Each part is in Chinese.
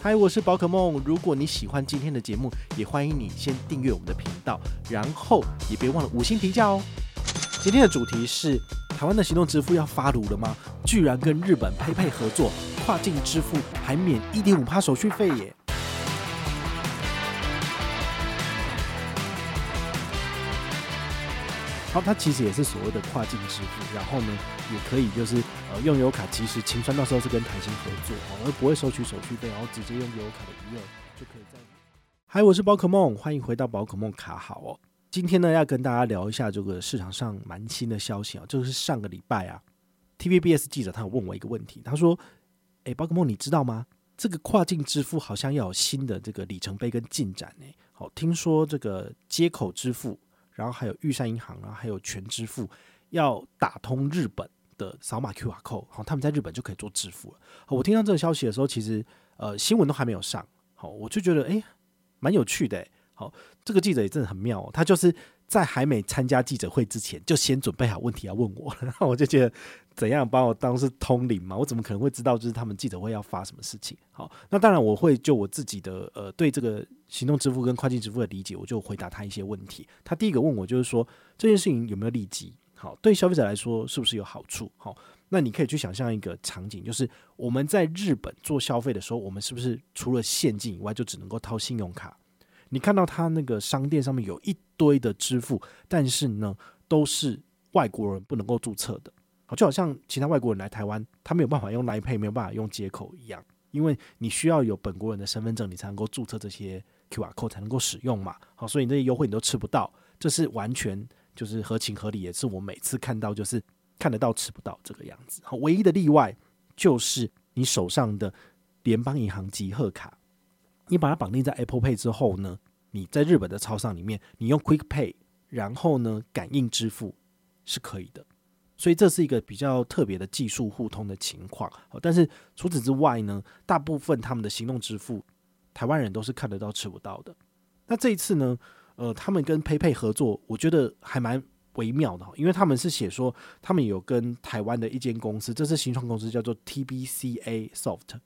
嗨，我是宝可梦。如果你喜欢今天的节目，也欢迎你先订阅我们的频道，然后也别忘了五星评价哦。今天的主题是台湾的行动支付要发炉了吗？居然跟日本配配合作，跨境支付还免一点五帕手续费耶！它其实也是所谓的跨境支付，然后呢，也可以就是呃用油卡其实清算，到时候是跟台新合作哦，而不会收取手续费，然后直接用油卡的余额就可以在。嗨，我是宝可梦，欢迎回到宝可梦卡好哦。今天呢要跟大家聊一下这个市场上蛮新的消息啊，就是上个礼拜啊，TVBS 记者他有问我一个问题，他说：“诶，宝可梦你知道吗？这个跨境支付好像要有新的这个里程碑跟进展呢。好，听说这个接口支付。”然后还有玉山银行啊，还有全支付要打通日本的扫码 QR code，好，他们在日本就可以做支付了。我听到这个消息的时候，其实呃新闻都还没有上，好，我就觉得诶蛮有趣的，好，这个记者也真的很妙哦，他就是。在还没参加记者会之前，就先准备好问题要问我，然后我就觉得怎样把我当是通灵嘛？我怎么可能会知道就是他们记者会要发什么事情？好，那当然我会就我自己的呃对这个行动支付跟跨境支付的理解，我就回答他一些问题。他第一个问我就是说这件事情有没有利基？好，对消费者来说是不是有好处？好，那你可以去想象一个场景，就是我们在日本做消费的时候，我们是不是除了现金以外，就只能够掏信用卡？你看到他那个商店上面有一堆的支付，但是呢，都是外国人不能够注册的，就好像其他外国人来台湾，他没有办法用 Line Pay，没有办法用接口一样，因为你需要有本国人的身份证，你才能够注册这些 QR code 才能够使用嘛，好，所以你这些优惠你都吃不到，这是完全就是合情合理，也是我每次看到就是看得到吃不到这个样子，好，唯一的例外就是你手上的联邦银行集贺卡。你把它绑定在 Apple Pay 之后呢，你在日本的超商里面，你用 Quick Pay，然后呢感应支付是可以的。所以这是一个比较特别的技术互通的情况。但是除此之外呢，大部分他们的行动支付，台湾人都是看得到吃不到的。那这一次呢，呃，他们跟 PayPay 合作，我觉得还蛮微妙的，因为他们是写说他们有跟台湾的一间公司，这是新创公司，叫做 TBCA Soft。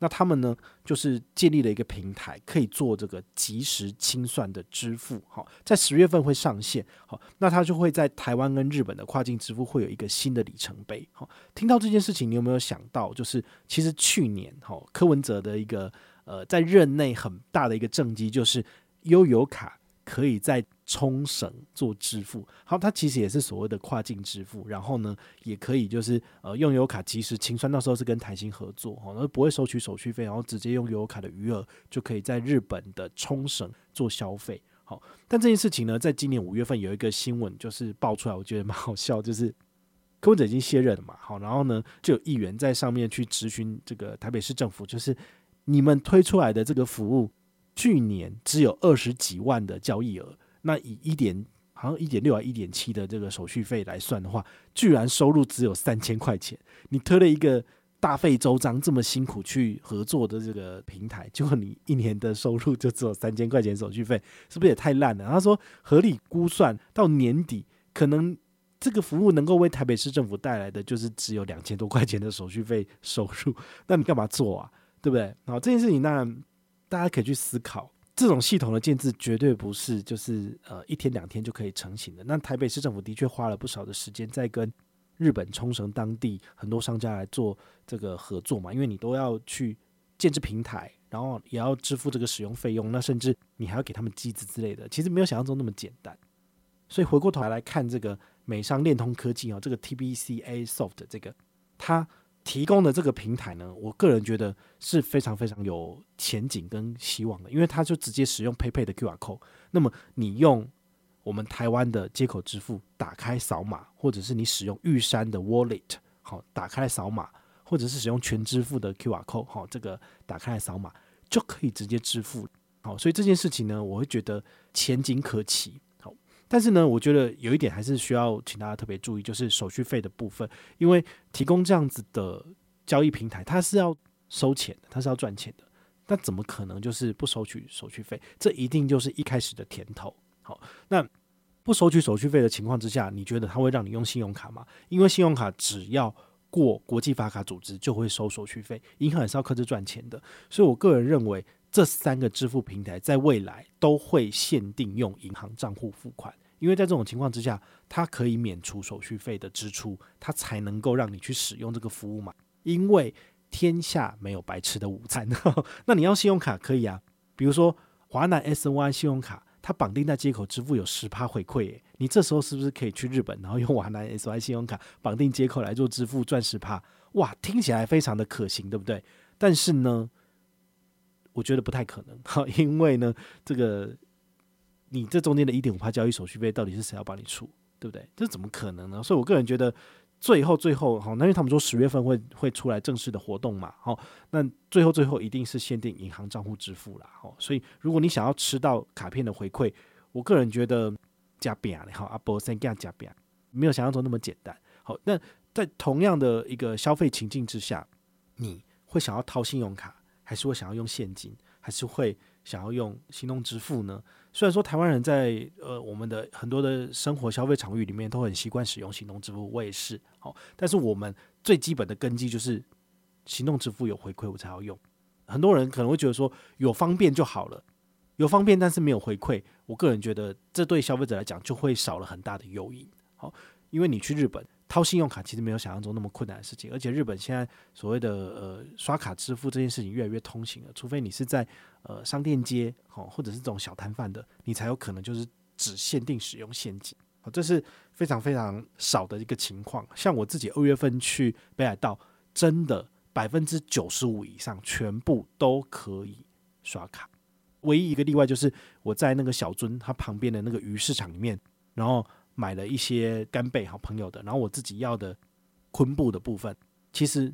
那他们呢，就是建立了一个平台，可以做这个即时清算的支付。好，在十月份会上线。好，那他就会在台湾跟日本的跨境支付会有一个新的里程碑。好，听到这件事情，你有没有想到，就是其实去年，哈，柯文哲的一个呃，在任内很大的一个政绩，就是悠游卡。可以在冲绳做支付，好，它其实也是所谓的跨境支付，然后呢，也可以就是呃用悠游卡即时清算，到时候是跟台新合作，哦，而不会收取手续费，然后直接用悠游卡的余额就可以在日本的冲绳做消费，好，但这件事情呢，在今年五月份有一个新闻就是爆出来，我觉得蛮好笑，就是柯文哲已经卸任了嘛，好，然后呢，就有议员在上面去质询这个台北市政府，就是你们推出来的这个服务。去年只有二十几万的交易额，那以一点好像一点六啊一点七的这个手续费来算的话，居然收入只有三千块钱。你推了一个大费周章这么辛苦去合作的这个平台，结果你一年的收入就只有三千块钱手续费，是不是也太烂了？他说合理估算到年底，可能这个服务能够为台北市政府带来的就是只有两千多块钱的手续费收入。那你干嘛做啊？对不对？好，这件事情当然。大家可以去思考，这种系统的建制绝对不是就是呃一天两天就可以成型的。那台北市政府的确花了不少的时间在跟日本冲绳当地很多商家来做这个合作嘛，因为你都要去建置平台，然后也要支付这个使用费用，那甚至你还要给他们机子之类的，其实没有想象中那么简单。所以回过头来看这个美商链通科技啊，这个 TBCA Soft 这个它。提供的这个平台呢，我个人觉得是非常非常有前景跟希望的，因为它就直接使用 PayPay 的 QR code。那么你用我们台湾的接口支付打开扫码，或者是你使用玉山的 Wallet 好打开扫码，或者是使用全支付的 QR code 好这个打开扫码就可以直接支付。好，所以这件事情呢，我会觉得前景可期。但是呢，我觉得有一点还是需要请大家特别注意，就是手续费的部分，因为提供这样子的交易平台，它是要收钱的，它是要赚钱的，那怎么可能就是不收取手续费？这一定就是一开始的甜头。好，那不收取手续费的情况之下，你觉得它会让你用信用卡吗？因为信用卡只要过国际发卡组织就会收手续费，银行也是要克制赚钱的。所以我个人认为，这三个支付平台在未来都会限定用银行账户付款，因为在这种情况之下，它可以免除手续费的支出，它才能够让你去使用这个服务嘛。因为天下没有白吃的午餐，那你要信用卡可以啊，比如说华南 S Y 信用卡。它绑定在街口支付有十趴回馈，你这时候是不是可以去日本，然后用华南 SY 信用卡绑定接口来做支付赚十趴？哇，听起来非常的可行，对不对？但是呢，我觉得不太可能，因为呢，这个你这中间的一点五趴交易手续费到底是谁要帮你出，对不对？这怎么可能呢？所以我个人觉得。最后，最后，哈，那因为他们说十月份会会出来正式的活动嘛，好，那最后最后一定是限定银行账户支付啦，好，所以如果你想要吃到卡片的回馈，我个人觉得加饼，好，阿伯先给他加饼，没有想象中那么简单。好，那在同样的一个消费情境之下，你会想要掏信用卡，还是会想要用现金，还是会想要用行动支付呢？虽然说台湾人在呃我们的很多的生活消费场域里面都很习惯使用行动支付，我也是，好，但是我们最基本的根基就是行动支付有回馈我才要用。很多人可能会觉得说有方便就好了，有方便但是没有回馈，我个人觉得这对消费者来讲就会少了很大的诱因。好，因为你去日本。掏信用卡其实没有想象中那么困难的事情，而且日本现在所谓的呃刷卡支付这件事情越来越通行了，除非你是在呃商店街哦，或者是这种小摊贩的，你才有可能就是只限定使用现金，这是非常非常少的一个情况。像我自己二月份去北海道，真的百分之九十五以上全部都可以刷卡，唯一一个例外就是我在那个小樽它旁边的那个鱼市场里面，然后。买了一些干贝，好朋友的，然后我自己要的昆布的部分，其实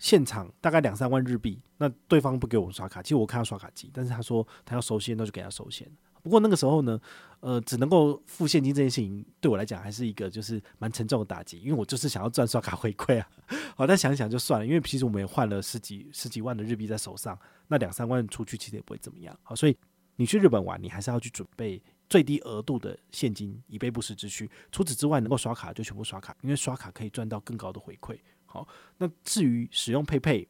现场大概两三万日币，那对方不给我们刷卡，其实我看到刷卡机，但是他说他要收现，那就给他收现。不过那个时候呢，呃，只能够付现金这件事情对我来讲还是一个就是蛮沉重的打击，因为我就是想要赚刷卡回馈啊。好，但想一想就算了，因为其实我们也换了十几十几万的日币在手上，那两三万出去其实也不会怎么样。好，所以你去日本玩，你还是要去准备。最低额度的现金以备不时之需。除此之外，能够刷卡就全部刷卡，因为刷卡可以赚到更高的回馈。好，那至于使用佩佩、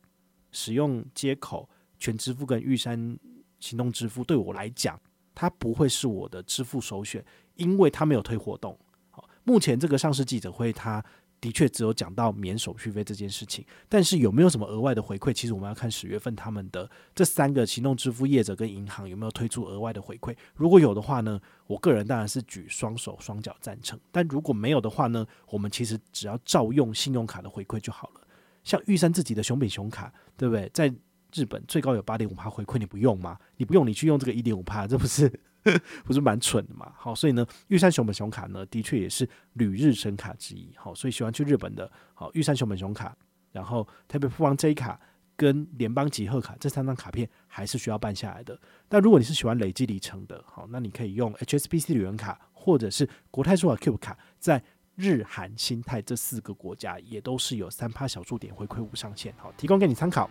使用接口全支付跟玉山行动支付，对我来讲，它不会是我的支付首选，因为它没有推活动。好，目前这个上市记者会，它。的确只有讲到免手续费这件事情，但是有没有什么额外的回馈？其实我们要看十月份他们的这三个行动支付业者跟银行有没有推出额外的回馈。如果有的话呢，我个人当然是举双手双脚赞成；但如果没有的话呢，我们其实只要照用信用卡的回馈就好了。像玉山自己的熊饼熊卡，对不对？在日本最高有八点五趴回馈，你不用吗？你不用，你去用这个一点五趴，这不是？不是蛮蠢的嘛？好，所以呢，玉山熊本熊卡呢，的确也是旅日神卡之一。好，所以喜欢去日本的，好，玉山熊本熊卡，然后台北富邦 J 卡跟联邦集贺卡这三张卡片还是需要办下来的。但如果你是喜欢累积里程的，好，那你可以用 HSBC 旅游卡或者是国泰数码 Cube 卡，在日韩新泰这四个国家也都是有三趴小数点回馈无上限。好，提供给你参考。